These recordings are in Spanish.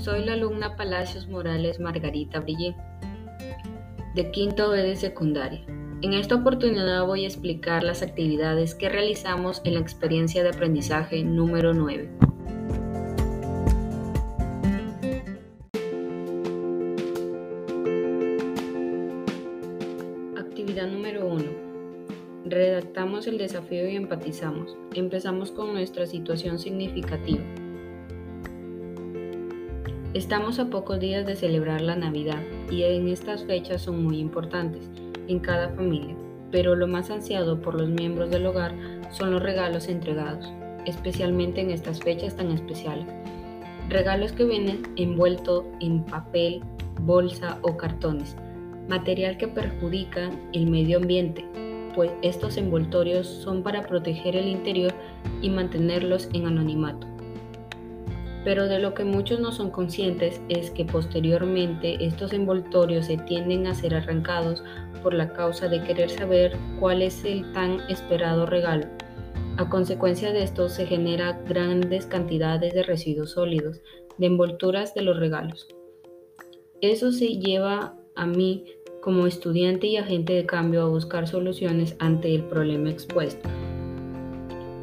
Soy la alumna Palacios Morales Margarita Brillé, de quinto B de secundaria. En esta oportunidad voy a explicar las actividades que realizamos en la experiencia de aprendizaje número 9. Actividad número 1. Redactamos el desafío y empatizamos. Empezamos con nuestra situación significativa. Estamos a pocos días de celebrar la Navidad y en estas fechas son muy importantes en cada familia, pero lo más ansiado por los miembros del hogar son los regalos entregados, especialmente en estas fechas tan especiales. Regalos que vienen envueltos en papel, bolsa o cartones, material que perjudica el medio ambiente, pues estos envoltorios son para proteger el interior y mantenerlos en anonimato pero de lo que muchos no son conscientes es que posteriormente estos envoltorios se tienden a ser arrancados por la causa de querer saber cuál es el tan esperado regalo. A consecuencia de esto se genera grandes cantidades de residuos sólidos, de envolturas de los regalos. Eso se lleva a mí como estudiante y agente de cambio a buscar soluciones ante el problema expuesto.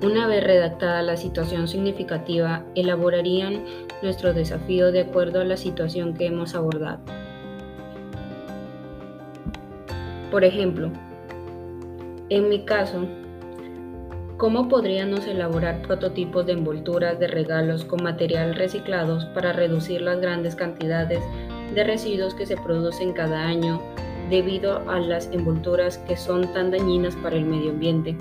Una vez redactada la situación significativa, elaborarían nuestro desafío de acuerdo a la situación que hemos abordado. Por ejemplo, en mi caso, ¿cómo podríamos elaborar prototipos de envolturas de regalos con material reciclados para reducir las grandes cantidades de residuos que se producen cada año debido a las envolturas que son tan dañinas para el medio ambiente?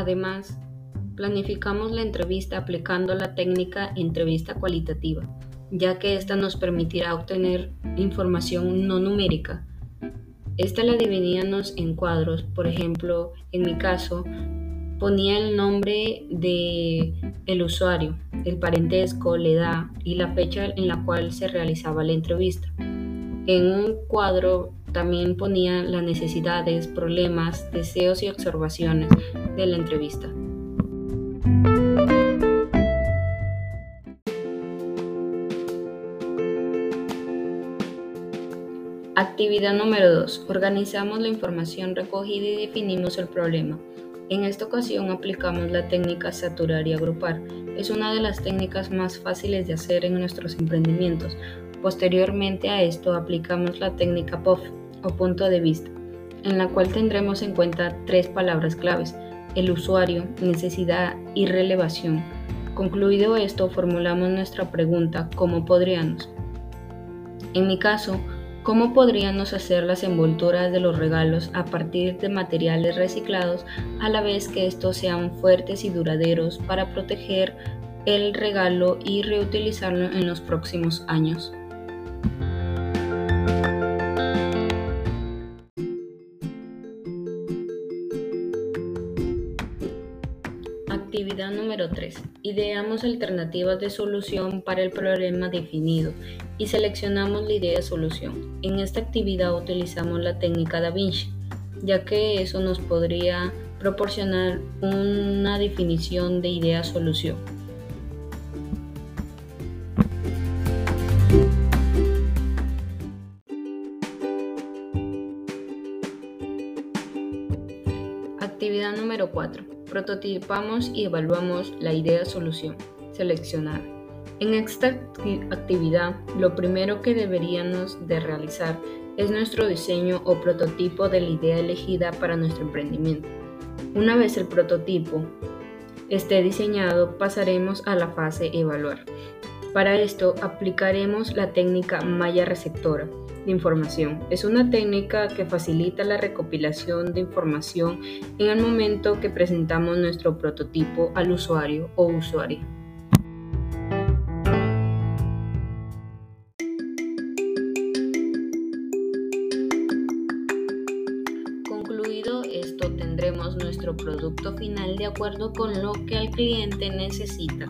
Además, planificamos la entrevista aplicando la técnica entrevista cualitativa, ya que esta nos permitirá obtener información no numérica. Esta la dividíamos en cuadros, por ejemplo, en mi caso, ponía el nombre de el usuario, el parentesco, la edad y la fecha en la cual se realizaba la entrevista. En un cuadro también ponía las necesidades, problemas, deseos y observaciones de la entrevista. Actividad número 2. Organizamos la información recogida y definimos el problema. En esta ocasión aplicamos la técnica saturar y agrupar. Es una de las técnicas más fáciles de hacer en nuestros emprendimientos. Posteriormente a esto aplicamos la técnica POF o punto de vista, en la cual tendremos en cuenta tres palabras claves, el usuario, necesidad y relevación. Concluido esto, formulamos nuestra pregunta, ¿cómo podríamos? En mi caso, ¿cómo podríamos hacer las envolturas de los regalos a partir de materiales reciclados a la vez que estos sean fuertes y duraderos para proteger el regalo y reutilizarlo en los próximos años? Actividad número 3. Ideamos alternativas de solución para el problema definido y seleccionamos la idea de solución. En esta actividad utilizamos la técnica Da Vinci, ya que eso nos podría proporcionar una definición de idea-solución. Actividad número 4. Prototipamos y evaluamos la idea solución. Seleccionar. En esta actividad, lo primero que deberíamos de realizar es nuestro diseño o prototipo de la idea elegida para nuestro emprendimiento. Una vez el prototipo esté diseñado, pasaremos a la fase evaluar. Para esto aplicaremos la técnica malla receptora de información. Es una técnica que facilita la recopilación de información en el momento que presentamos nuestro prototipo al usuario o usuaria. Concluido esto, tendremos nuestro producto final de acuerdo con lo que el cliente necesita.